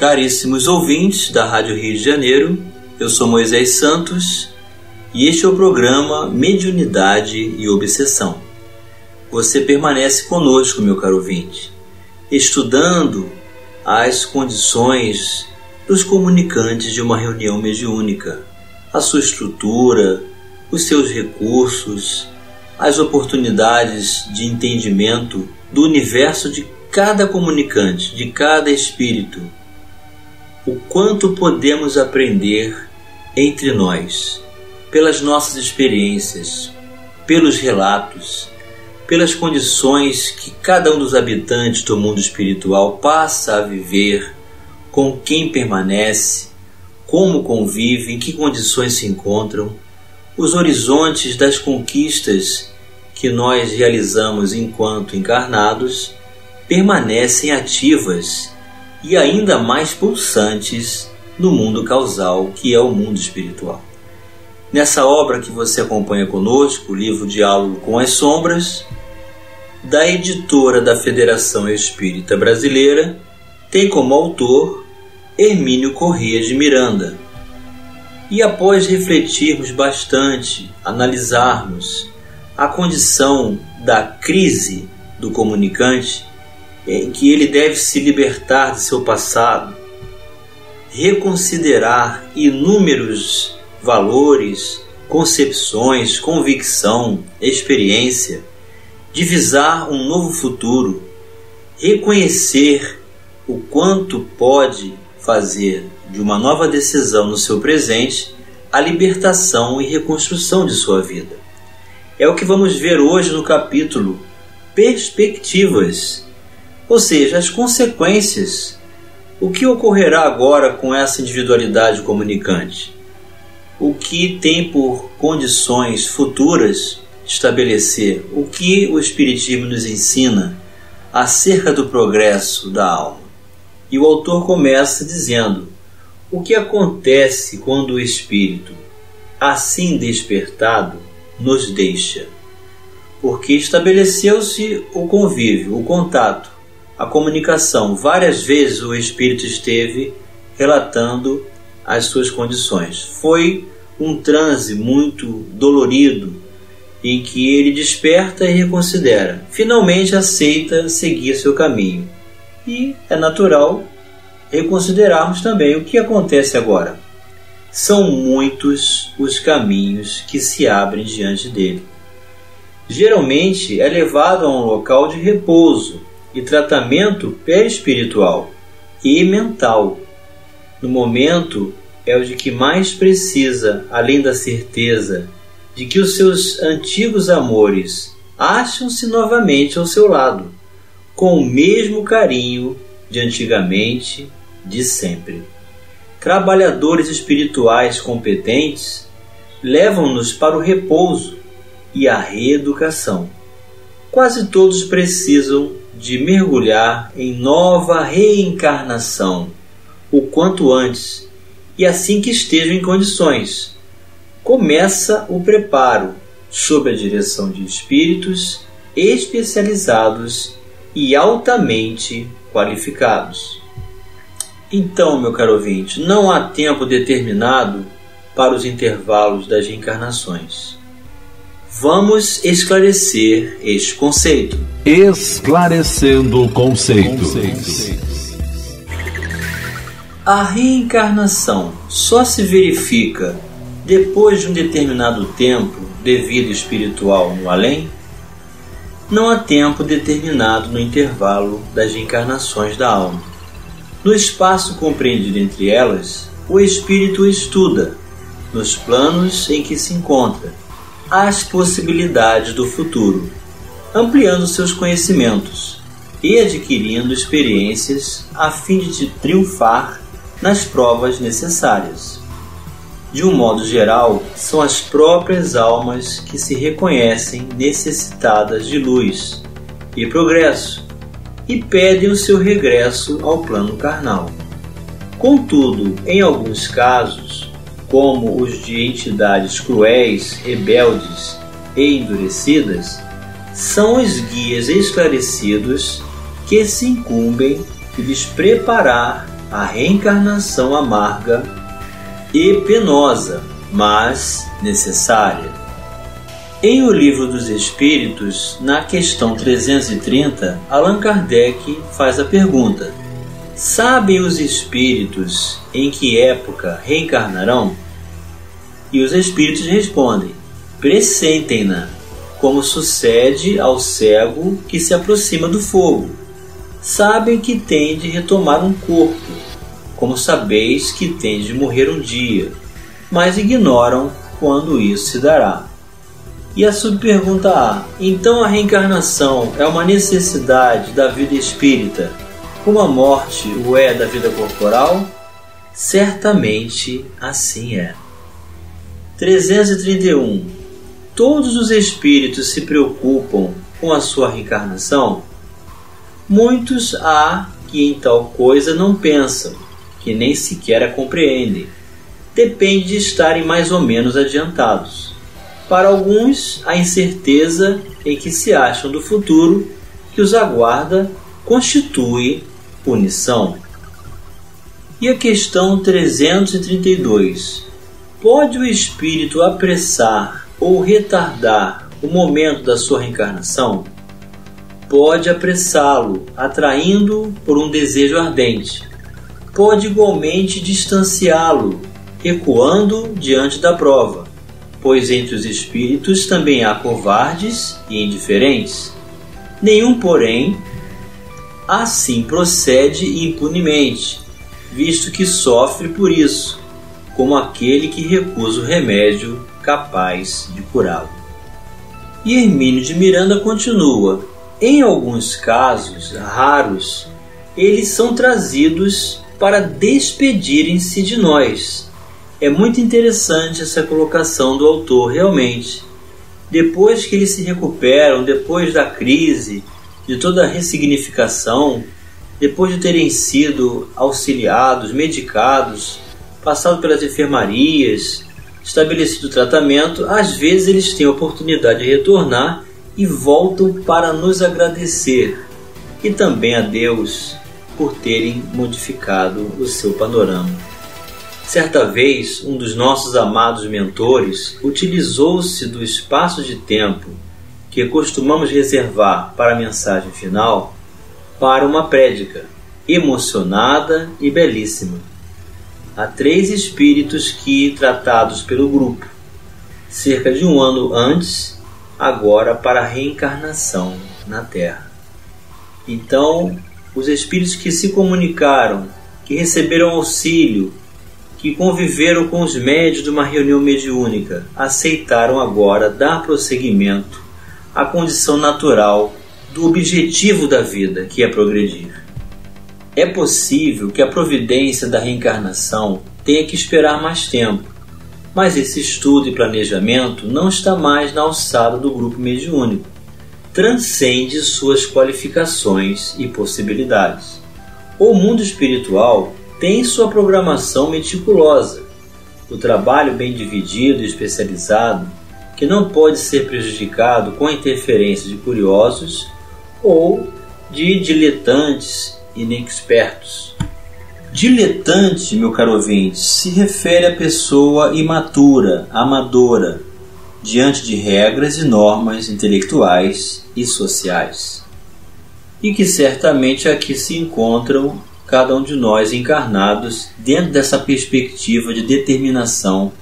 Caríssimos ouvintes da Rádio Rio de Janeiro, eu sou Moisés Santos e este é o programa Mediunidade e Obsessão. Você permanece conosco, meu caro ouvinte, estudando as condições dos comunicantes de uma reunião mediúnica, a sua estrutura, os seus recursos, as oportunidades de entendimento do universo de cada comunicante, de cada espírito o quanto podemos aprender entre nós, pelas nossas experiências, pelos relatos, pelas condições que cada um dos habitantes do mundo espiritual passa a viver, com quem permanece, como convive, em que condições se encontram, os horizontes das conquistas que nós realizamos enquanto encarnados permanecem ativas e ainda mais pulsantes no mundo causal, que é o mundo espiritual. Nessa obra que você acompanha conosco, o livro Diálogo com as Sombras, da editora da Federação Espírita Brasileira, tem como autor Hermínio Corrêa de Miranda. E após refletirmos bastante, analisarmos a condição da crise do comunicante, que ele deve se libertar de seu passado, reconsiderar inúmeros valores, concepções, convicção, experiência, divisar um novo futuro, reconhecer o quanto pode fazer de uma nova decisão no seu presente a libertação e reconstrução de sua vida. É o que vamos ver hoje no capítulo Perspectivas ou seja, as consequências. O que ocorrerá agora com essa individualidade comunicante? O que tem por condições futuras estabelecer o que o Espiritismo nos ensina acerca do progresso da alma? E o autor começa dizendo: o que acontece quando o espírito, assim despertado, nos deixa? Porque estabeleceu-se o convívio, o contato a comunicação. Várias vezes o espírito esteve relatando as suas condições. Foi um transe muito dolorido em que ele desperta e reconsidera. Finalmente aceita seguir seu caminho. E é natural reconsiderarmos também o que acontece agora. São muitos os caminhos que se abrem diante dele. Geralmente é levado a um local de repouso, e tratamento perispiritual e mental. No momento é o de que mais precisa, além da certeza de que os seus antigos amores acham-se novamente ao seu lado, com o mesmo carinho de antigamente, de sempre. Trabalhadores espirituais competentes levam-nos para o repouso e a reeducação. Quase todos precisam de mergulhar em nova reencarnação o quanto antes e assim que estejam em condições. Começa o preparo sob a direção de espíritos especializados e altamente qualificados. Então, meu caro ouvinte, não há tempo determinado para os intervalos das reencarnações. Vamos esclarecer este conceito. Esclarecendo conceitos. A reencarnação só se verifica depois de um determinado tempo de vida espiritual no além? Não há tempo determinado no intervalo das reencarnações da alma. No espaço compreendido entre elas, o espírito estuda, nos planos em que se encontra, as possibilidades do futuro, ampliando seus conhecimentos e adquirindo experiências a fim de triunfar nas provas necessárias. De um modo geral, são as próprias almas que se reconhecem necessitadas de luz e progresso e pedem o seu regresso ao plano carnal. Contudo, em alguns casos, como os de entidades cruéis, rebeldes e endurecidas, são os guias esclarecidos que se incumbem de lhes preparar a reencarnação amarga e penosa, mas necessária. Em O Livro dos Espíritos, na questão 330, Allan Kardec faz a pergunta: Sabem os espíritos em que época reencarnarão? E os espíritos respondem: Pressentem-na, como sucede ao cego que se aproxima do fogo. Sabem que tem de retomar um corpo, como sabeis que tem de morrer um dia, mas ignoram quando isso se dará. E a subpergunta A: então a reencarnação é uma necessidade da vida espírita, como a morte o é da vida corporal? Certamente assim é. 331. Todos os espíritos se preocupam com a sua reencarnação? Muitos há que em tal coisa não pensam, que nem sequer a compreendem. Depende de estarem mais ou menos adiantados. Para alguns, a incerteza em que se acham do futuro que os aguarda constitui punição. E a questão 332: Pode o espírito apressar ou retardar o momento da sua reencarnação? Pode apressá-lo, atraindo por um desejo ardente pode igualmente distanciá-lo, recuando diante da prova, pois entre os espíritos também há covardes e indiferentes. Nenhum, porém, assim procede impunemente, visto que sofre por isso, como aquele que recusa o remédio capaz de curá-lo. E Hermínio de Miranda continua: em alguns casos raros, eles são trazidos para despedirem-se de nós. É muito interessante essa colocação do autor, realmente. Depois que eles se recuperam, depois da crise, de toda a ressignificação, depois de terem sido auxiliados, medicados, passado pelas enfermarias, estabelecido o tratamento, às vezes eles têm a oportunidade de retornar e voltam para nos agradecer e também a Deus por terem modificado o seu panorama. Certa vez, um dos nossos amados mentores utilizou-se do espaço de tempo que costumamos reservar para a mensagem final para uma prédica emocionada e belíssima. Há três espíritos que, tratados pelo grupo, cerca de um ano antes, agora para a reencarnação na Terra. Então, os espíritos que se comunicaram, que receberam auxílio, que conviveram com os médios de uma reunião mediúnica, aceitaram agora dar prosseguimento à condição natural do objetivo da vida, que é progredir. É possível que a providência da reencarnação tenha que esperar mais tempo, mas esse estudo e planejamento não está mais na alçada do grupo mediúnico transcende suas qualificações e possibilidades. O mundo espiritual tem sua programação meticulosa, o trabalho bem dividido e especializado, que não pode ser prejudicado com a interferência de curiosos ou de diletantes inexpertos. Diletante, meu caro ouvinte, se refere à pessoa imatura, amadora, diante de regras e normas intelectuais e sociais. E que certamente aqui se encontram cada um de nós encarnados dentro dessa perspectiva de determinação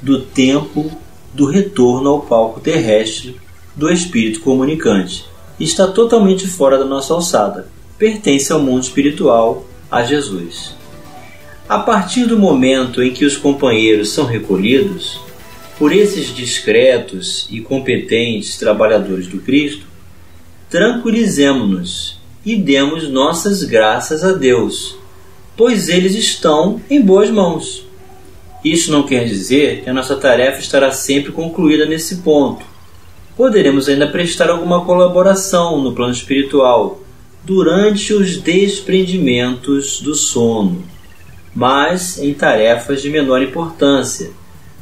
do tempo do retorno ao palco terrestre do espírito comunicante. Está totalmente fora da nossa alçada. Pertence ao mundo espiritual, a Jesus. A partir do momento em que os companheiros são recolhidos, por esses discretos e competentes trabalhadores do Cristo, tranquilizemo-nos e demos nossas graças a Deus, pois eles estão em boas mãos. Isso não quer dizer que a nossa tarefa estará sempre concluída nesse ponto. Poderemos ainda prestar alguma colaboração no plano espiritual durante os desprendimentos do sono, mas em tarefas de menor importância,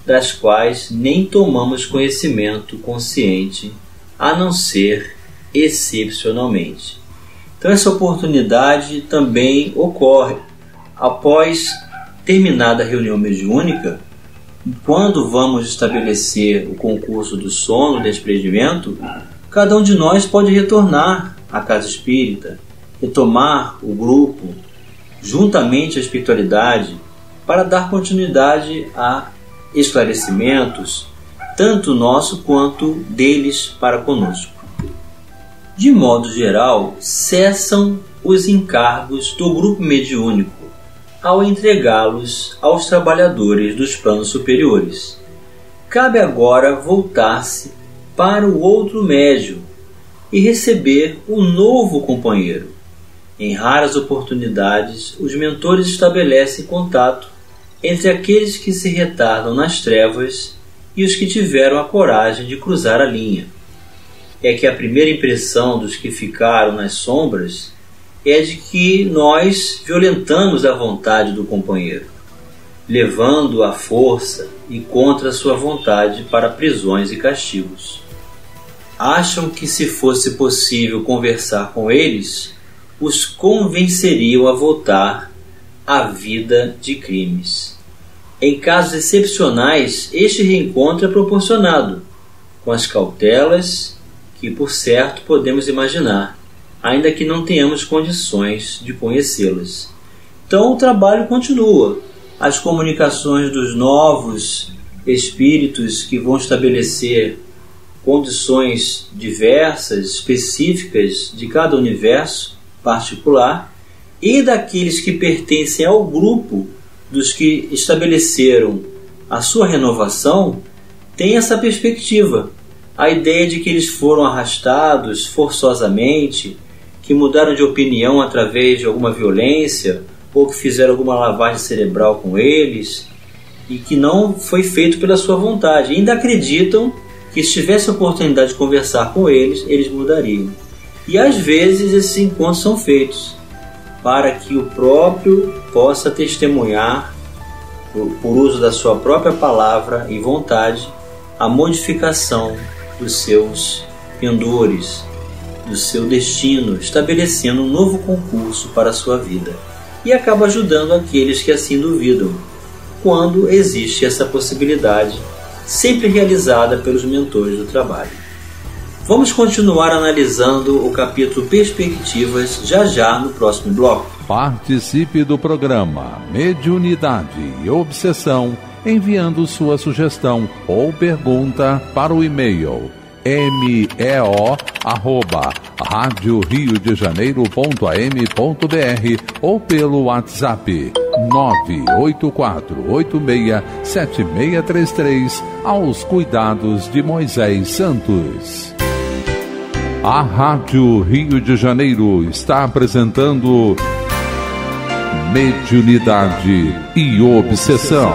das quais nem tomamos conhecimento consciente, a não ser excepcionalmente. Então, essa oportunidade também ocorre após terminada a reunião mediúnica, quando vamos estabelecer o concurso do sono, desprendimento, cada um de nós pode retornar à casa espírita, retomar o grupo, juntamente à espiritualidade, para dar continuidade a esclarecimentos, tanto nosso quanto deles para conosco. De modo geral, cessam os encargos do grupo mediúnico ao entregá-los aos trabalhadores dos planos superiores. Cabe agora voltar-se para o outro médio e receber um novo companheiro. Em raras oportunidades, os mentores estabelecem contato entre aqueles que se retardam nas trevas e os que tiveram a coragem de cruzar a linha. É que a primeira impressão dos que ficaram nas sombras é de que nós violentamos a vontade do companheiro, levando a força e contra sua vontade para prisões e castigos. Acham que se fosse possível conversar com eles, os convenceriam a voltar à vida de crimes. Em casos excepcionais, este reencontro é proporcionado, com as cautelas que, por certo, podemos imaginar ainda que não tenhamos condições de conhecê-las. Então o trabalho continua. As comunicações dos novos espíritos que vão estabelecer condições diversas, específicas de cada universo particular e daqueles que pertencem ao grupo dos que estabeleceram a sua renovação, tem essa perspectiva. A ideia de que eles foram arrastados forçosamente que mudaram de opinião através de alguma violência ou que fizeram alguma lavagem cerebral com eles e que não foi feito pela sua vontade. Ainda acreditam que se tivesse a oportunidade de conversar com eles, eles mudariam. E às vezes esses encontros são feitos para que o próprio possa testemunhar, por uso da sua própria palavra e vontade, a modificação dos seus pendores, do seu destino, estabelecendo um novo concurso para a sua vida, e acaba ajudando aqueles que assim duvidam, quando existe essa possibilidade, sempre realizada pelos mentores do trabalho. Vamos continuar analisando o capítulo Perspectivas já já no próximo bloco. Participe do programa Mediunidade e Obsessão enviando sua sugestão ou pergunta para o e-mail meo arroba rádio Rio de Janeiro.am.br ou pelo WhatsApp 984867633 aos cuidados de Moisés Santos. A Rádio Rio de Janeiro está apresentando Mediunidade e Obsessão.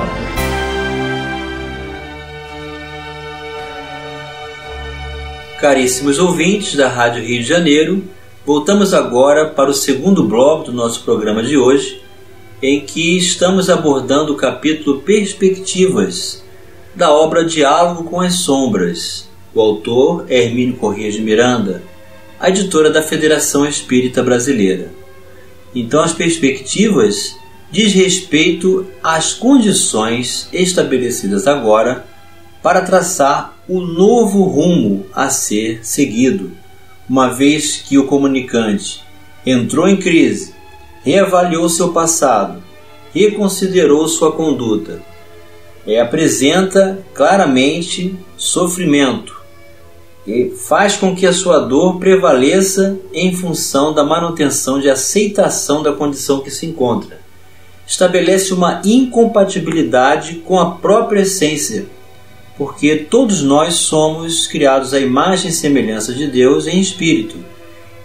Caríssimos ouvintes da Rádio Rio de Janeiro, voltamos agora para o segundo bloco do nosso programa de hoje, em que estamos abordando o capítulo Perspectivas da obra Diálogo com as Sombras. O autor é Hermínio Corrêa de Miranda, a editora da Federação Espírita Brasileira. Então, as perspectivas diz respeito às condições estabelecidas agora para traçar o novo rumo a ser seguido, uma vez que o comunicante entrou em crise, reavaliou seu passado, reconsiderou sua conduta, e apresenta claramente sofrimento e faz com que a sua dor prevaleça em função da manutenção de aceitação da condição que se encontra. Estabelece uma incompatibilidade com a própria essência porque todos nós somos criados à imagem e semelhança de Deus em espírito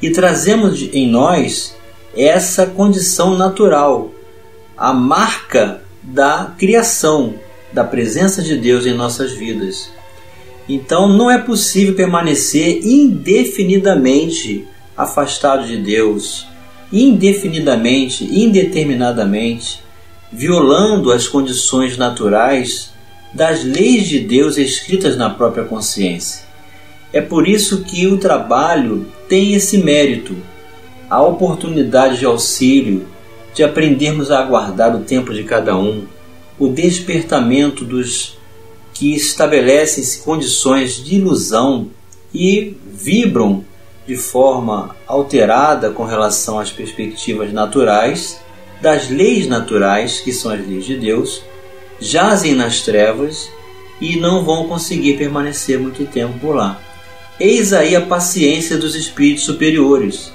e trazemos em nós essa condição natural a marca da criação, da presença de Deus em nossas vidas. Então não é possível permanecer indefinidamente afastado de Deus, indefinidamente, indeterminadamente, violando as condições naturais das leis de Deus escritas na própria consciência. É por isso que o trabalho tem esse mérito, a oportunidade de auxílio, de aprendermos a aguardar o tempo de cada um, o despertamento dos que estabelecem condições de ilusão e vibram de forma alterada com relação às perspectivas naturais, das leis naturais, que são as leis de Deus, jazem nas trevas e não vão conseguir permanecer muito tempo por lá. Eis aí a paciência dos espíritos superiores.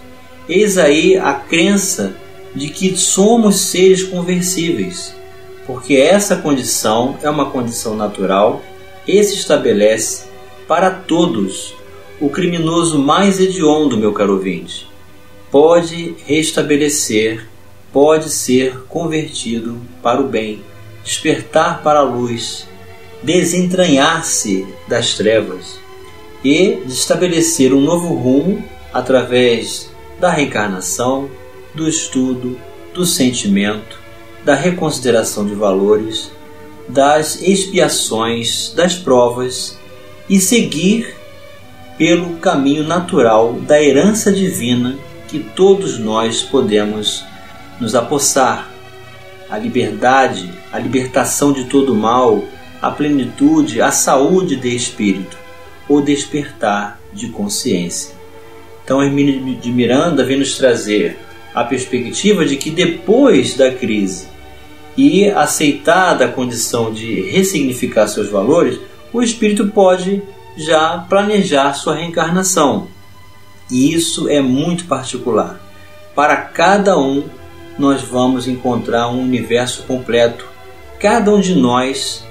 Eis aí a crença de que somos seres conversíveis, porque essa condição é uma condição natural e se estabelece para todos. O criminoso mais hediondo, meu caro ouvinte, pode restabelecer, pode ser convertido para o bem, despertar para a luz, desentranhar-se das trevas e estabelecer um novo rumo através da reencarnação, do estudo, do sentimento, da reconsideração de valores, das expiações, das provas e seguir pelo caminho natural da herança divina que todos nós podemos nos apossar. A liberdade, a libertação de todo mal, a plenitude, a saúde de espírito, o despertar de consciência. Então, Hermínio de Miranda vem nos trazer a perspectiva de que depois da crise e aceitada a condição de ressignificar seus valores, o espírito pode já planejar sua reencarnação. E isso é muito particular. Para cada um, nós vamos encontrar um universo completo. Cada um de nós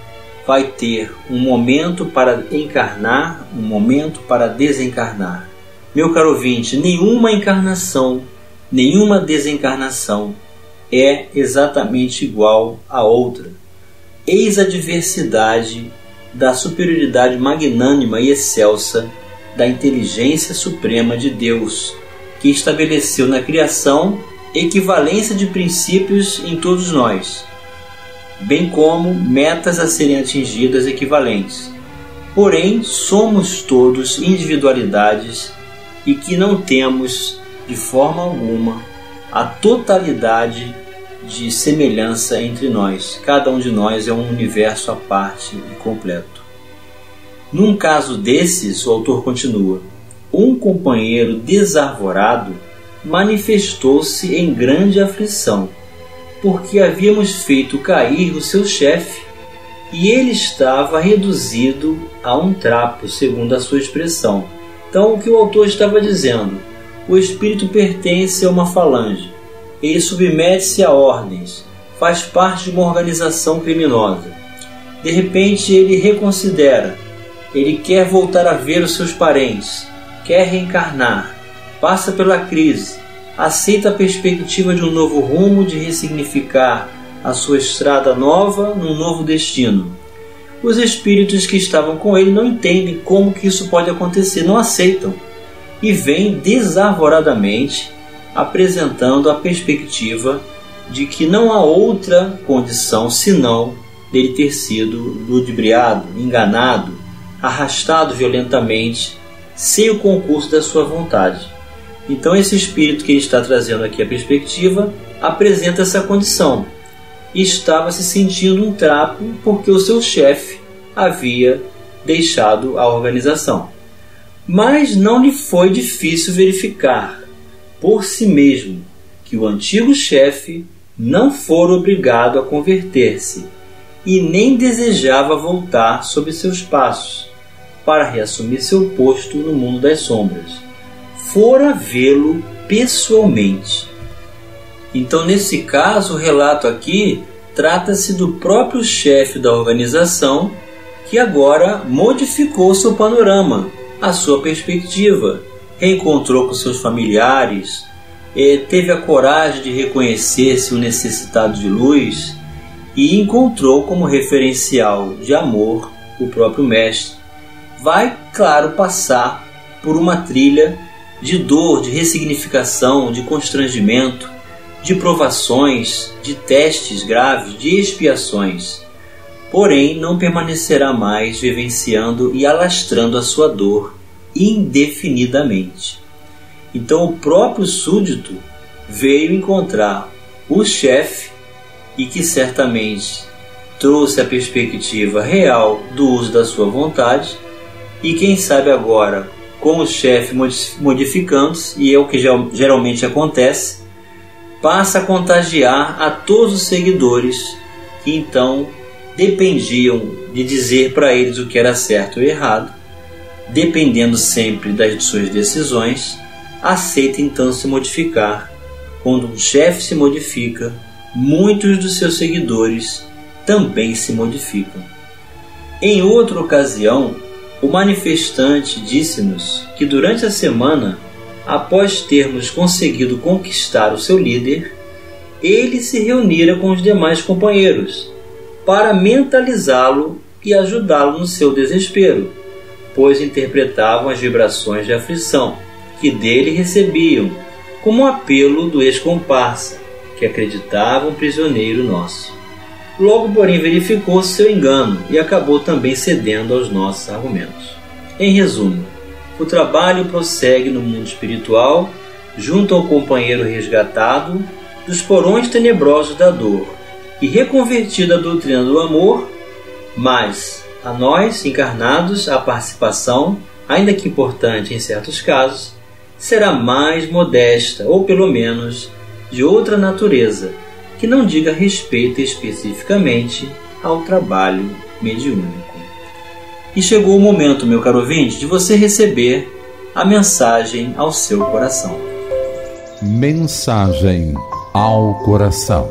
vai ter um momento para encarnar, um momento para desencarnar. Meu caro ouvinte, nenhuma encarnação nenhuma desencarnação é exatamente igual à outra. Eis a diversidade da superioridade magnânima e excelsa da inteligência suprema de Deus, que estabeleceu na criação equivalência de princípios em todos nós, bem como metas a serem atingidas equivalentes. Porém, somos todos individualidades e que não temos de forma alguma a totalidade de semelhança entre nós. Cada um de nós é um universo à parte e completo. Num caso desses, o autor continua: um companheiro desarvorado manifestou-se em grande aflição, porque havíamos feito cair o seu chefe e ele estava reduzido a um trapo, segundo a sua expressão. Então, o que o autor estava dizendo? o espírito pertence a uma falange. Ele submete-se a ordens, faz parte de uma organização criminosa. De repente ele reconsidera, ele quer voltar a ver os seus parentes, quer reencarnar, passa pela crise, aceita a perspectiva de um novo rumo, de ressignificar a sua estrada nova num novo destino. Os espíritos que estavam com ele não entendem como que isso pode acontecer, não aceitam e vem desarvoradamente apresentando a perspectiva de que não há outra condição senão dele ter sido ludibriado, enganado, arrastado violentamente, sem o concurso da sua vontade. Então, esse espírito que ele está trazendo aqui a perspectiva apresenta essa condição. Estava se sentindo um trapo porque o seu chefe havia deixado a organização mas não lhe foi difícil verificar por si mesmo que o antigo chefe não fora obrigado a converter-se e nem desejava voltar sobre seus passos para reassumir seu posto no mundo das sombras. Fora vê-lo pessoalmente. Então, nesse caso, o relato aqui trata-se do próprio chefe da organização que agora modificou seu panorama a sua perspectiva, reencontrou com seus familiares, eh, teve a coragem de reconhecer-se o necessitado de luz e encontrou como referencial de amor o próprio Mestre, vai, claro, passar por uma trilha de dor, de ressignificação, de constrangimento, de provações, de testes graves, de expiações. Porém, não permanecerá mais vivenciando e alastrando a sua dor indefinidamente. Então, o próprio súdito veio encontrar o chefe e que certamente trouxe a perspectiva real do uso da sua vontade e quem sabe agora com o chefe modificando-se, e é o que geralmente acontece, passa a contagiar a todos os seguidores que então dependiam de dizer para eles o que era certo ou errado, dependendo sempre das suas decisões, aceita então se modificar. Quando um chefe se modifica, muitos dos seus seguidores também se modificam. Em outra ocasião, o manifestante disse-nos que durante a semana, após termos conseguido conquistar o seu líder, ele se reunira com os demais companheiros para mentalizá-lo e ajudá-lo no seu desespero, pois interpretavam as vibrações de aflição que dele recebiam como um apelo do ex-comparsa, que acreditava um prisioneiro nosso. Logo, porém, verificou seu engano e acabou também cedendo aos nossos argumentos. Em resumo, o trabalho prossegue no mundo espiritual, junto ao companheiro resgatado dos porões tenebrosos da dor e reconvertido à doutrina do amor, mas a nós, encarnados, a participação, ainda que importante em certos casos, será mais modesta ou pelo menos de outra natureza que não diga respeito especificamente ao trabalho mediúnico. E chegou o momento, meu caro ouvinte, de você receber a mensagem ao seu coração. Mensagem ao coração.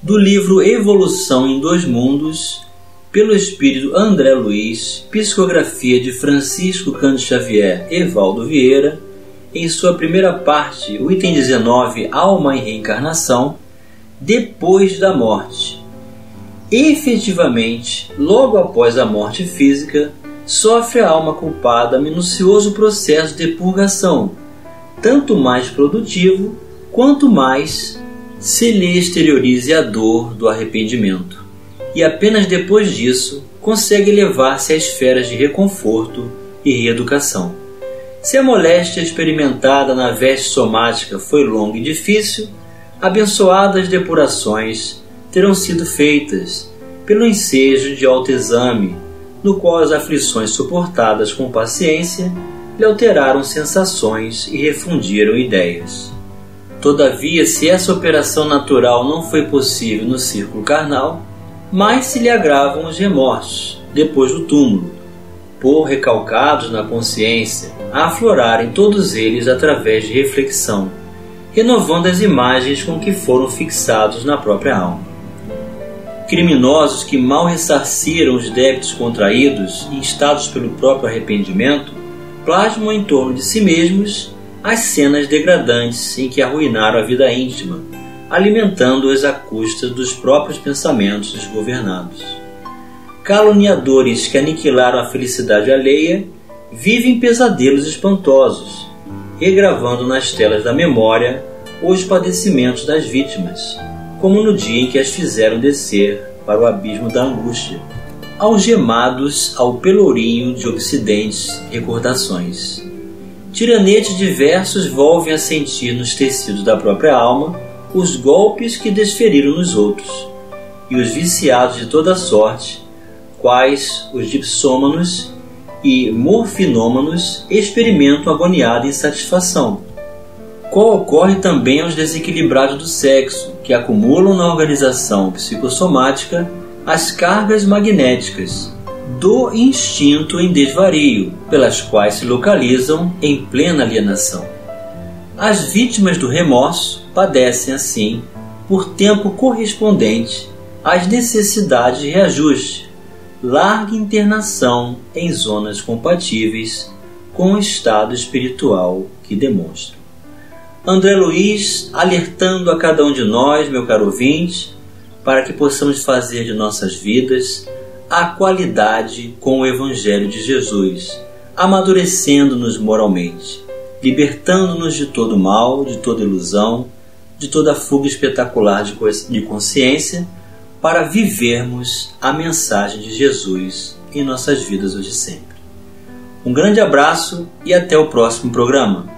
Do livro Evolução em Dois Mundos, pelo espírito André Luiz, psicografia de Francisco Cândido Xavier Evaldo Vieira, em sua primeira parte, o item 19, Alma e Reencarnação, depois da morte. Efetivamente, logo após a morte física, sofre a alma culpada minucioso processo de purgação, tanto mais produtivo quanto mais se lhe exteriorize a dor do arrependimento. E apenas depois disso consegue elevar-se a esferas de reconforto e reeducação. Se a moléstia experimentada na veste somática foi longa e difícil, abençoadas depurações terão sido feitas pelo ensejo de autoexame, no qual as aflições suportadas com paciência lhe alteraram sensações e refundiram ideias. Todavia, se essa operação natural não foi possível no círculo carnal, mais se lhe agravam os remorsos depois do túmulo, por recalcados na consciência, a aflorarem todos eles através de reflexão, renovando as imagens com que foram fixados na própria alma. Criminosos que mal ressarciram os débitos contraídos, instados pelo próprio arrependimento, plasmam em torno de si mesmos as cenas degradantes em que arruinaram a vida íntima, alimentando-as à custa dos próprios pensamentos desgovernados. Caluniadores que aniquilaram a felicidade alheia vivem pesadelos espantosos, regravando nas telas da memória os padecimentos das vítimas, como no dia em que as fizeram descer para o abismo da angústia, algemados ao pelourinho de obsidentes recordações. Tiranetes diversos volvem a sentir nos tecidos da própria alma os golpes que desferiram nos outros, e os viciados de toda sorte quais os dipsômanos e morfinômanos experimentam agoniada insatisfação. Qual ocorre também aos desequilibrados do sexo, que acumulam na organização psicossomática as cargas magnéticas do instinto em desvario, pelas quais se localizam em plena alienação. As vítimas do remorso padecem, assim, por tempo correspondente às necessidades de reajuste, larga internação em zonas compatíveis com o estado espiritual que demonstram. André Luiz alertando a cada um de nós, meu caro ouvinte, para que possamos fazer de nossas vidas a qualidade com o Evangelho de Jesus, amadurecendo-nos moralmente, libertando-nos de todo mal, de toda ilusão, de toda fuga espetacular de consciência, para vivermos a mensagem de Jesus em nossas vidas hoje e sempre. Um grande abraço e até o próximo programa.